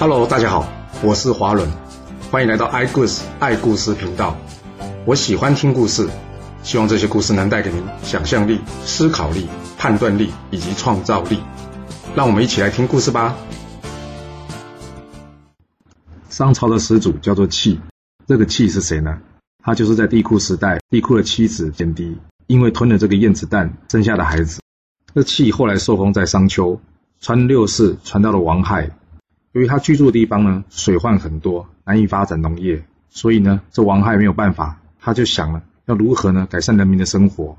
Hello，大家好，我是华伦，欢迎来到爱故事爱故事频道。我喜欢听故事，希望这些故事能带给您想象力、思考力、判断力以及创造力。让我们一起来听故事吧。商朝的始祖叫做契，这个契是谁呢？他就是在帝喾时代，帝喾的妻子简狄因为吞了这个燕子蛋生下的孩子。这契后来受封在商丘，传六世，传到了王亥。由于他居住的地方呢，水患很多，难以发展农业，所以呢，这王亥没有办法，他就想了要如何呢改善人民的生活。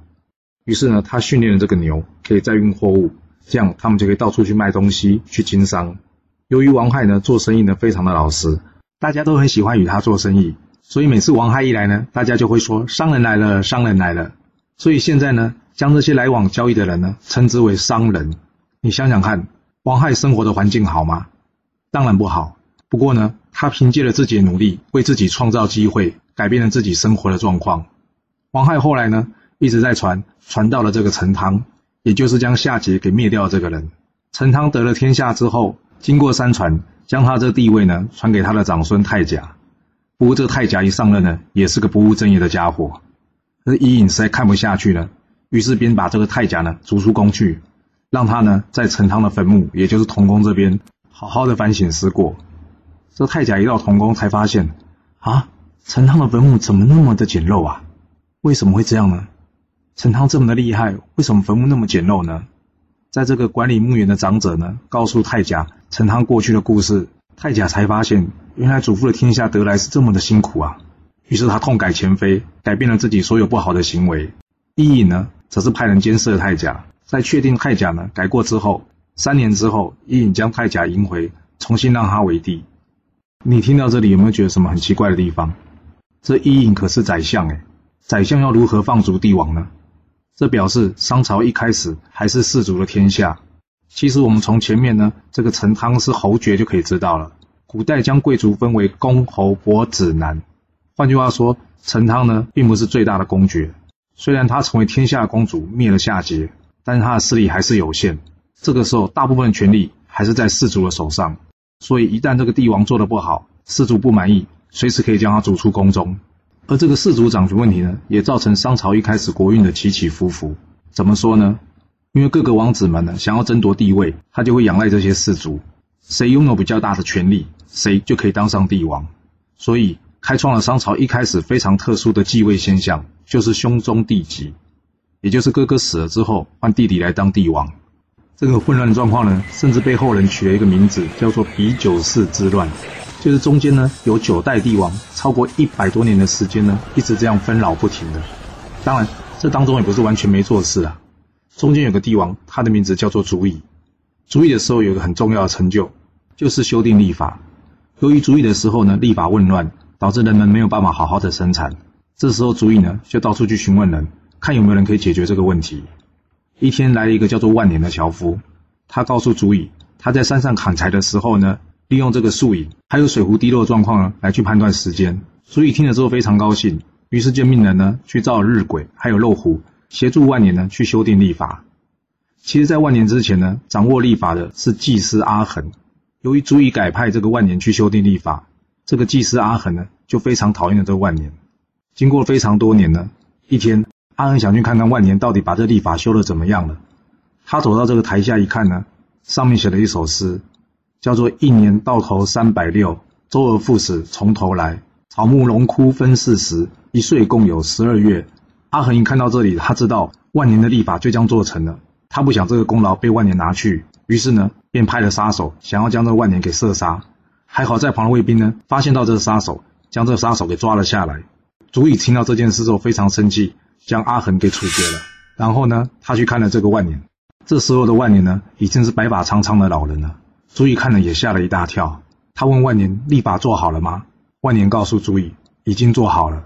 于是呢，他训练了这个牛，可以载运货物，这样他们就可以到处去卖东西，去经商。由于王亥呢做生意呢非常的老实，大家都很喜欢与他做生意，所以每次王亥一来呢，大家就会说商人来了，商人来了。所以现在呢，将这些来往交易的人呢称之为商人。你想想看，王亥生活的环境好吗？当然不好，不过呢，他凭借了自己的努力，为自己创造机会，改变了自己生活的状况。王亥后来呢，一直在传，传到了这个陈汤，也就是将夏桀给灭掉的这个人。陈汤得了天下之后，经过三传，将他这个地位呢，传给他的长孙太甲。不过这个太甲一上任呢，也是个不务正业的家伙。而伊尹实在看不下去了，于是便把这个太甲呢逐出宫去，让他呢在陈汤的坟墓，也就是同宫这边。好好的反省思过，这太甲一到同宫才发现，啊，陈汤的坟墓怎么那么的简陋啊？为什么会这样呢？陈汤这么的厉害，为什么坟墓那么简陋呢？在这个管理墓园的长者呢，告诉太甲陈汤过去的故事，太甲才发现，原来祖父的天下得来是这么的辛苦啊。于是他痛改前非，改变了自己所有不好的行为。伊尹呢，则是派人监视了太甲，在确定太甲呢改过之后。三年之后，伊尹将太甲迎回，重新让他为帝。你听到这里有没有觉得什么很奇怪的地方？这伊尹可是宰相诶，宰相要如何放逐帝王呢？这表示商朝一开始还是士族的天下。其实我们从前面呢，这个陈汤是侯爵就可以知道了。古代将贵族分为公、侯、伯、子、男。换句话说，陈汤呢并不是最大的公爵。虽然他成为天下公主，灭了夏桀，但是他的势力还是有限。这个时候，大部分权力还是在氏族的手上，所以一旦这个帝王做的不好，氏族不满意，随时可以将他逐出宫中。而这个氏族掌权问题呢，也造成商朝一开始国运的起起伏伏。怎么说呢？因为各个王子们呢想要争夺帝位，他就会仰赖这些氏族，谁拥有比较大的权力，谁就可以当上帝王。所以开创了商朝一开始非常特殊的继位现象，就是兄终弟及，也就是哥哥死了之后换弟弟来当帝王。这个混乱的状况呢，甚至被后人取了一个名字，叫做“比九世之乱”，就是中间呢有九代帝王，超过一百多年的时间呢，一直这样纷扰不停的。当然，这当中也不是完全没做事啊。中间有个帝王，他的名字叫做祖乙。祖乙的时候有个很重要的成就，就是修订历法。由于祖乙的时候呢，历法混乱，导致人们没有办法好好的生产。这时候祖乙呢，就到处去询问人，看有没有人可以解决这个问题。一天来了一个叫做万年的樵夫，他告诉祖乙，他在山上砍柴的时候呢，利用这个树影还有水壶滴落的状况呢，来去判断时间。祖乙听了之后非常高兴，于是就命人呢去召日晷还有漏壶，协助万年呢去修订历法。其实，在万年之前呢，掌握历法的是祭司阿衡。由于祖乙改派这个万年去修订历法，这个祭司阿衡呢就非常讨厌了这个万年。经过了非常多年呢，一天。阿恒想去看看万年到底把这历法修得怎么样了。他走到这个台下一看呢，上面写了一首诗，叫做“一年到头三百六，周而复始从头来。草木荣枯分四时，一岁共有十二月。”阿恒一看到这里，他知道万年的历法就将做成了。他不想这个功劳被万年拿去，于是呢，便派了杀手想要将这个万年给射杀。还好在旁的卫兵呢，发现到这个杀手，将这个杀手给抓了下来。足以听到这件事之后非常生气。将阿衡给处决了，然后呢，他去看了这个万年。这时候的万年呢，已经是白发苍苍的老人了。祖乙看了也吓了一大跳。他问万年：“历法做好了吗？”万年告诉祖乙：“已经做好了。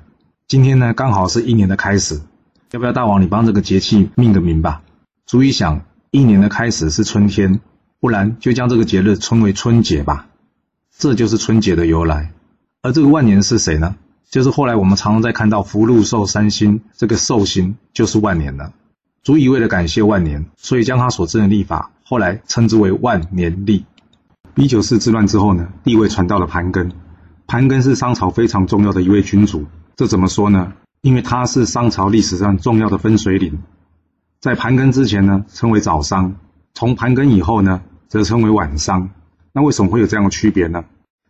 今天呢，刚好是一年的开始，要不要大王你帮这个节气命个名吧？”祖乙想，一年的开始是春天，不然就将这个节日称为春节吧。这就是春节的由来。而这个万年是谁呢？就是后来我们常常在看到福禄寿三星，这个寿星就是万年了。足以为了感谢万年，所以将他所制的历法后来称之为万年历。B 九四之乱之后呢，地位传到了盘庚。盘庚是商朝非常重要的一位君主，这怎么说呢？因为他是商朝历史上重要的分水岭。在盘庚之前呢，称为早商；从盘庚以后呢，则称为晚商。那为什么会有这样的区别呢？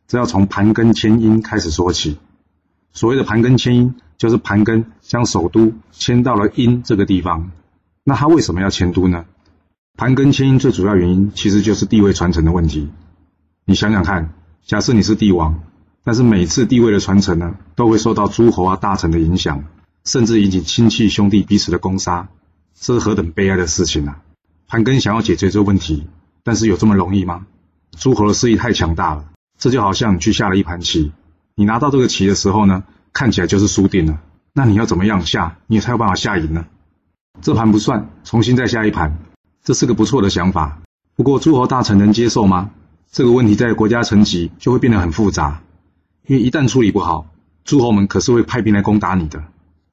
这要从盘庚迁殷开始说起。所谓的盘庚迁殷，就是盘庚将首都迁到了殷这个地方。那他为什么要迁都呢？盘庚迁殷最主要原因，其实就是地位传承的问题。你想想看，假设你是帝王。但是每次地位的传承呢，都会受到诸侯啊、大臣的影响，甚至引起亲戚兄弟彼此的攻杀，这是何等悲哀的事情啊！盘庚想要解决这个问题，但是有这么容易吗？诸侯的势力太强大了，这就好像你去下了一盘棋，你拿到这个棋的时候呢，看起来就是输定了，那你要怎么样下，你才有办法下赢呢？这盘不算，重新再下一盘，这是个不错的想法。不过诸侯大臣能接受吗？这个问题在国家层级就会变得很复杂。因为一旦处理不好，诸侯们可是会派兵来攻打你的。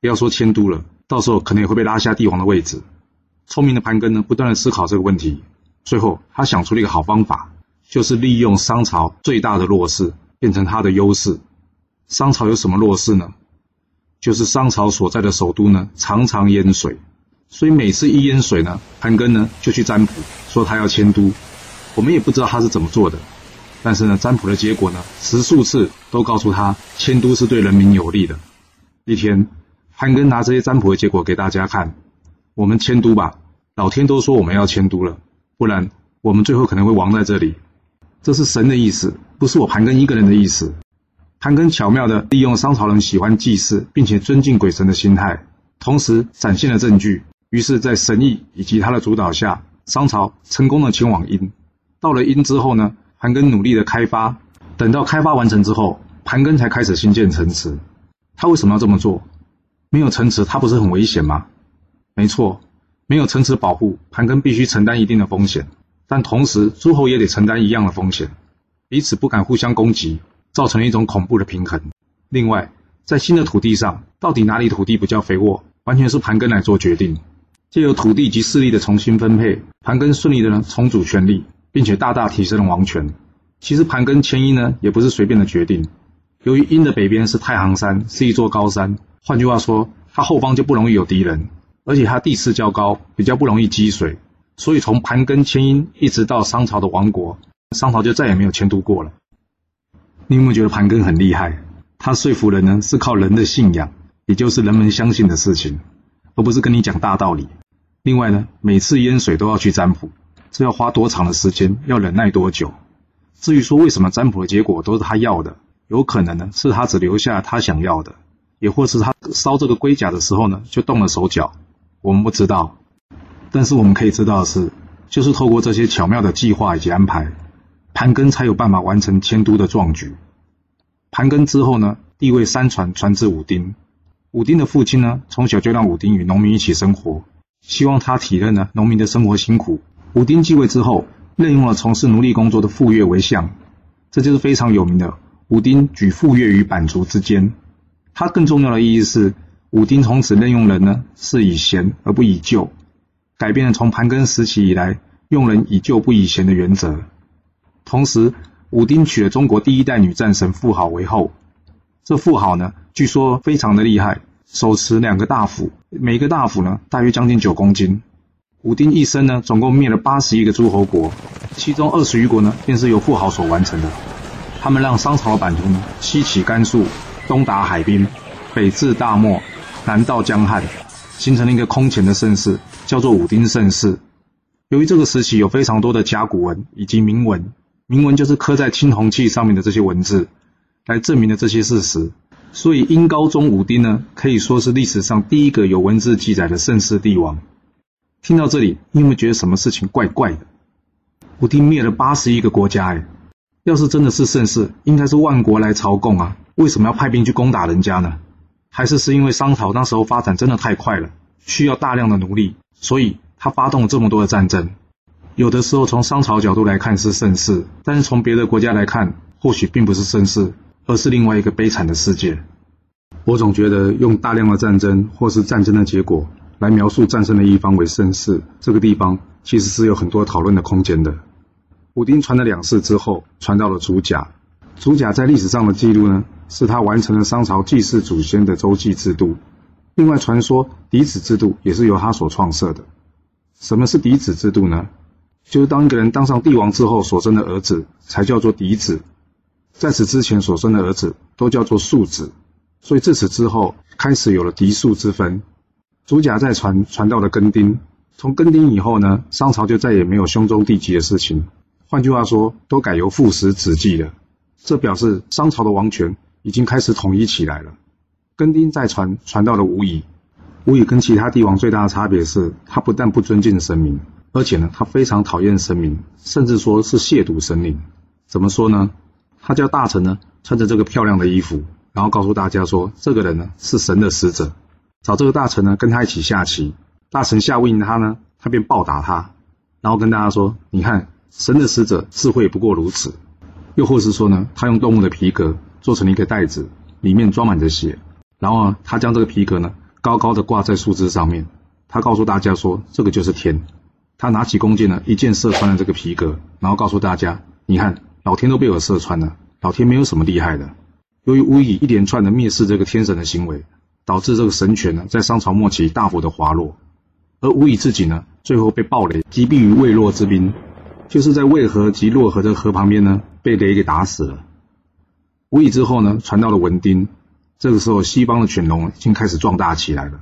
不要说迁都了，到时候可能也会被拉下帝王的位置。聪明的盘庚呢，不断的思考这个问题，最后他想出了一个好方法，就是利用商朝最大的弱势变成他的优势。商朝有什么弱势呢？就是商朝所在的首都呢，常常淹水，所以每次一淹水呢，盘庚呢就去占卜，说他要迁都。我们也不知道他是怎么做的。但是呢，占卜的结果呢，十数次都告诉他迁都是对人民有利的。一天，盘庚拿这些占卜的结果给大家看，我们迁都吧，老天都说我们要迁都了，不然我们最后可能会亡在这里。这是神的意思，不是我盘庚一个人的意思。盘庚巧妙地利用商朝人喜欢祭祀并且尊敬鬼神的心态，同时展现了证据。于是，在神意以及他的主导下，商朝成功的前往殷。到了殷之后呢，盘庚努力的开发，等到开发完成之后，盘庚才开始兴建城池。他为什么要这么做？没有城池，他不是很危险吗？没错，没有城池保护，盘庚必须承担一定的风险。但同时，诸侯也得承担一样的风险，彼此不敢互相攻击，造成一种恐怖的平衡。另外，在新的土地上，到底哪里土地比较肥沃，完全是盘庚来做决定。借由土地及势力的重新分配，盘庚顺利的重组权力。并且大大提升了王权。其实盘庚迁殷呢，也不是随便的决定。由于殷的北边是太行山，是一座高山，换句话说，它后方就不容易有敌人，而且它地势较高，比较不容易积水。所以从盘庚迁殷一直到商朝的亡国，商朝就再也没有迁都过了。你有没有觉得盘庚很厉害？他说服人呢，是靠人的信仰，也就是人们相信的事情，而不是跟你讲大道理。另外呢，每次淹水都要去占卜。这要花多长的时间？要忍耐多久？至于说为什么占卜的结果都是他要的，有可能呢是他只留下他想要的，也或是他烧这个龟甲的时候呢就动了手脚，我们不知道。但是我们可以知道的是，就是透过这些巧妙的计划以及安排，盘庚才有办法完成迁都的壮举。盘庚之后呢，地位三传传至武丁，武丁的父亲呢从小就让武丁与农民一起生活，希望他体认呢农民的生活辛苦。武丁继位之后，任用了从事奴隶工作的傅说为相，这就是非常有名的武丁举傅说于版图之间。它更重要的意义是，武丁从此任用人呢是以贤而不以旧，改变了从盘庚时期以来用人以旧不以贤的原则。同时，武丁娶了中国第一代女战神妇好为后。这妇好呢，据说非常的厉害，手持两个大斧，每个大斧呢大约将近九公斤。武丁一生呢，总共灭了八十一个诸侯国，其中二十余国呢，便是由妇好所完成的。他们让商朝的版图呢，西起甘肃，东达海滨，北至大漠，南到江汉，形成了一个空前的盛世，叫做武丁盛世。由于这个时期有非常多的甲骨文以及铭文，铭文就是刻在青铜器上面的这些文字，来证明了这些事实。所以殷高宗武丁呢，可以说是历史上第一个有文字记载的盛世帝王。听到这里，你有没有觉得什么事情怪怪的？武丁灭了八十一个国家，哎，要是真的是盛世，应该是万国来朝贡啊，为什么要派兵去攻打人家呢？还是是因为商朝那时候发展真的太快了，需要大量的奴隶，所以他发动了这么多的战争？有的时候从商朝角度来看是盛世，但是从别的国家来看，或许并不是盛世，而是另外一个悲惨的世界。我总觉得用大量的战争或是战争的结果。来描述战胜的一方为盛世，这个地方其实是有很多讨论的空间的。武丁传了两世之后，传到了祖甲。祖甲在历史上的记录呢，是他完成了商朝祭祀祖先的周祭制度。另外，传说嫡子制度也是由他所创设的。什么是嫡子制度呢？就是当一个人当上帝王之后所生的儿子，才叫做嫡子。在此之前所生的儿子都叫做庶子。所以自此之后，开始有了嫡庶之分。祖甲再传，传到了更丁。从更丁以后呢，商朝就再也没有兄终弟及的事情。换句话说，都改由父死子继了。这表示商朝的王权已经开始统一起来了。更丁再传，传到了武乙。武乙跟其他帝王最大的差别是，他不但不尊敬神明，而且呢，他非常讨厌神明，甚至说是亵渎神灵。怎么说呢？他叫大臣呢，穿着这个漂亮的衣服，然后告诉大家说，这个人呢是神的使者，找这个大臣呢跟他一起下棋。大臣下不赢他呢，他便暴打他，然后跟大家说：“你看，神的使者智慧不过如此。”又或是说呢，他用动物的皮革做成了一个袋子，里面装满着血，然后呢，他将这个皮革呢高高的挂在树枝上面，他告诉大家说：“这个就是天。”他拿起弓箭呢，一箭射穿了这个皮革，然后告诉大家：“你看，老天都被我射穿了，老天没有什么厉害的。”由于吴乙一连串的蔑视这个天神的行为，导致这个神权呢在商朝末期大幅的滑落，而吴乙自己呢最后被暴雷击毙于渭洛之滨，就是在渭河及洛河的河旁边呢被雷给打死了。吴乙之后呢传到了文丁，这个时候西方的犬戎已经开始壮大起来了。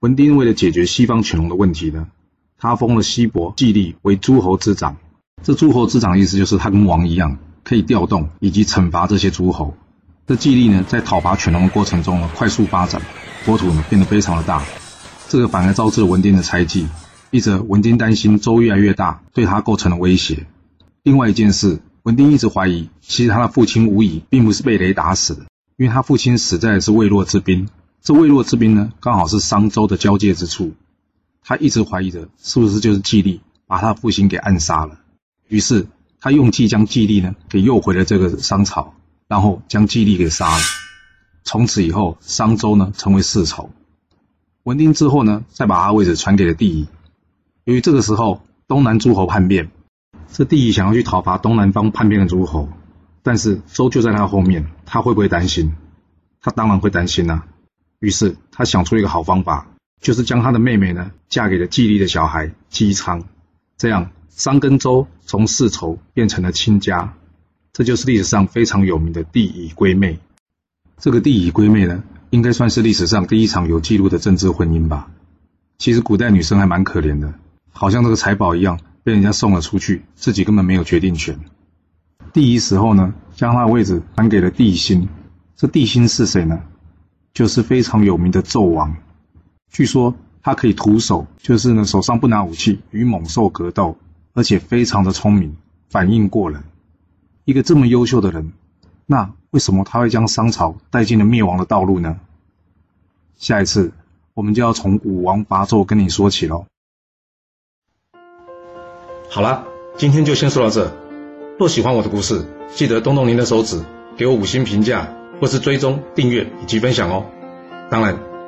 文丁为了解决西方犬戎的问题呢，他封了西伯季历为诸侯之长。这诸侯之长的意思就是他跟王一样，可以调动以及惩罚这些诸侯。这季历呢，在讨伐犬戎的过程中呢，快速发展，国土呢变得非常的大。这个反而招致了文丁的猜忌。一则文丁担心州越来越大，对他构成了威胁；另外一件事，文丁一直怀疑，其实他的父亲吴乙并不是被雷打死的，因为他父亲死在的是魏洛之滨。这魏洛之滨呢，刚好是商周的交界之处。他一直怀疑着，是不是就是季历把他父亲给暗杀了？于是他用计将季历呢给诱回了这个商朝。然后将季历给杀了，从此以后商周呢成为世仇。文丁之后呢，再把他位置传给了帝乙。由于这个时候东南诸侯叛变，这帝乙想要去讨伐东南方叛变的诸侯，但是周就在他后面，他会不会担心？他当然会担心呐、于是他想出一个好方法，就是将他的妹妹呢嫁给了季历的小孩姬昌，这样商跟周从世仇变成了亲家。这就是历史上非常有名的帝乙归妹。这个帝乙归妹呢，应该算是历史上第一场有记录的政治婚姻吧。其实古代女生还蛮可怜的，好像这个财宝一样，被人家送了出去，自己根本没有决定权。帝乙死后呢，将他的位置传给了帝辛。这帝辛是谁呢？就是非常有名的纣王。据说他可以徒手，就是呢手上不拿武器，与猛兽格斗，而且非常的聪明，反应过人。一个这么优秀的人，那为什么他会将商朝带进了灭亡的道路呢？下一次我们就要从武王伐纣跟你说起喽。好了，今天就先说到这。若喜欢我的故事，记得动动您的手指，给我五星评价，或是追踪、订阅以及分享哦。当然，